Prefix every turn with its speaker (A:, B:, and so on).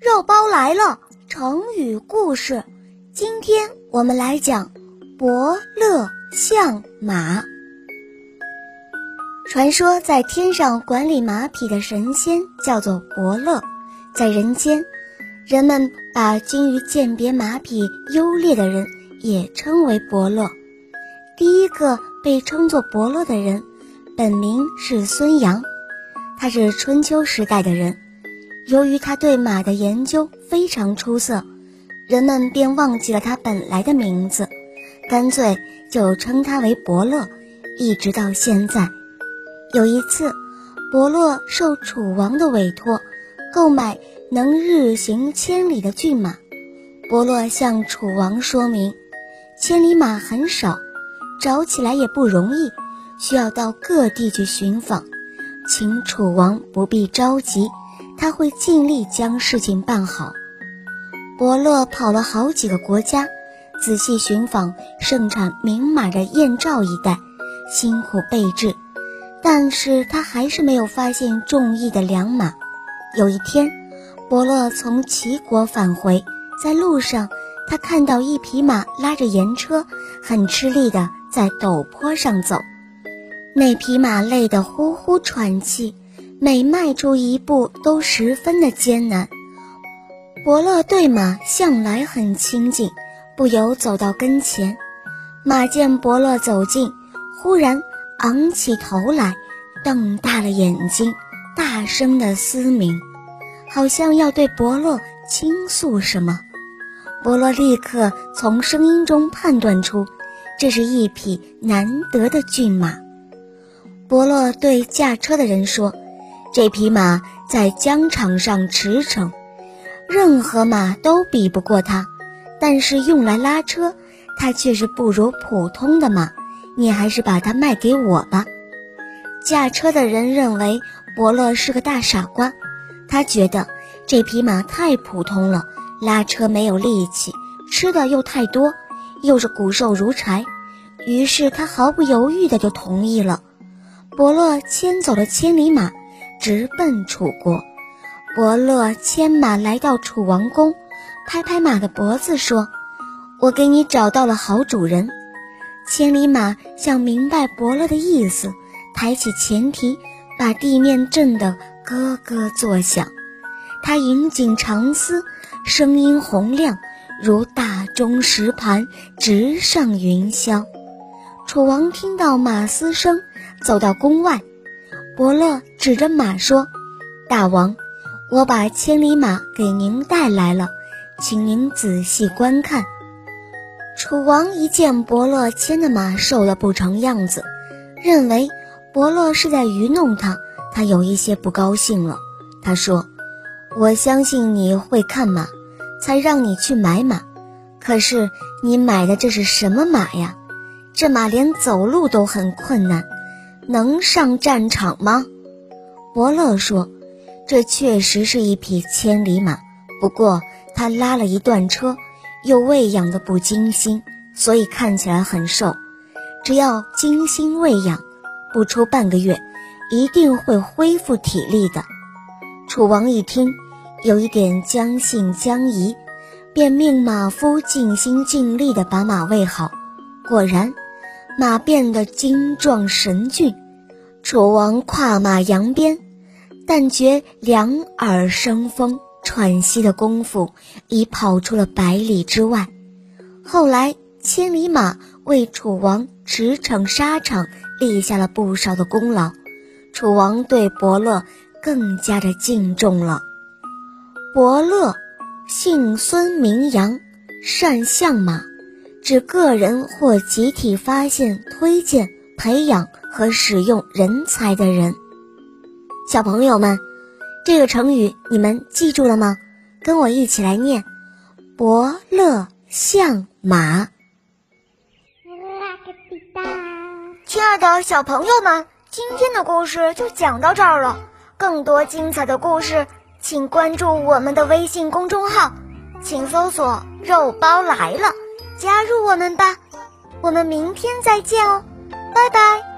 A: 肉包来了，成语故事。今天我们来讲“伯乐相马”。传说在天上管理马匹的神仙叫做伯乐，在人间，人们把精于鉴别马匹优劣的人也称为伯乐。第一个被称作伯乐的人，本名是孙阳，他是春秋时代的人。由于他对马的研究非常出色，人们便忘记了他本来的名字，干脆就称他为伯乐，一直到现在。有一次，伯乐受楚王的委托，购买能日行千里的骏马。伯乐向楚王说明，千里马很少，找起来也不容易，需要到各地去寻访，请楚王不必着急。他会尽力将事情办好。伯乐跑了好几个国家，仔细寻访盛产名马的燕赵一带，辛苦备至，但是他还是没有发现中意的良马。有一天，伯乐从齐国返回，在路上，他看到一匹马拉着盐车，很吃力地在陡坡上走，那匹马累得呼呼喘气。每迈出一步都十分的艰难。伯乐对马向来很亲近，不由走到跟前。马见伯乐走近，忽然昂起头来，瞪大了眼睛，大声的嘶鸣，好像要对伯乐倾诉什么。伯乐立刻从声音中判断出，这是一匹难得的骏马。伯乐对驾车的人说。这匹马在疆场上驰骋，任何马都比不过它，但是用来拉车，它却是不如普通的马。你还是把它卖给我吧。驾车的人认为伯乐是个大傻瓜，他觉得这匹马太普通了，拉车没有力气，吃的又太多，又是骨瘦如柴，于是他毫不犹豫的就同意了。伯乐牵走了千里马。直奔楚国，伯乐牵马来到楚王宫，拍拍马的脖子说：“我给你找到了好主人。”千里马想明白伯乐的意思，抬起前蹄，把地面震得咯咯作响。他引颈长嘶，声音洪亮，如大钟石盘直上云霄。楚王听到马嘶声，走到宫外。伯乐指着马说：“大王，我把千里马给您带来了，请您仔细观看。”楚王一见伯乐牵的马瘦得不成样子，认为伯乐是在愚弄他，他有一些不高兴了。他说：“我相信你会看马，才让你去买马。可是你买的这是什么马呀？这马连走路都很困难。”能上战场吗？伯乐说：“这确实是一匹千里马，不过他拉了一段车，又喂养的不精心，所以看起来很瘦。只要精心喂养，不出半个月，一定会恢复体力的。”楚王一听，有一点将信将疑，便命马夫尽心尽力地把马喂好。果然。马变得精壮神俊，楚王跨马扬鞭，但觉两耳生风，喘息的功夫已跑出了百里之外。后来，千里马为楚王驰骋沙场立下了不少的功劳，楚王对伯乐更加的敬重了。伯乐，姓孙名扬，善相马。指个人或集体发现、推荐、培养和使用人才的人。小朋友们，这个成语你们记住了吗？跟我一起来念：伯乐相马。亲爱的小朋友们，今天的故事就讲到这儿了。更多精彩的故事，请关注我们的微信公众号，请搜索“肉包来了”。加入我们吧，我们明天再见哦，拜拜。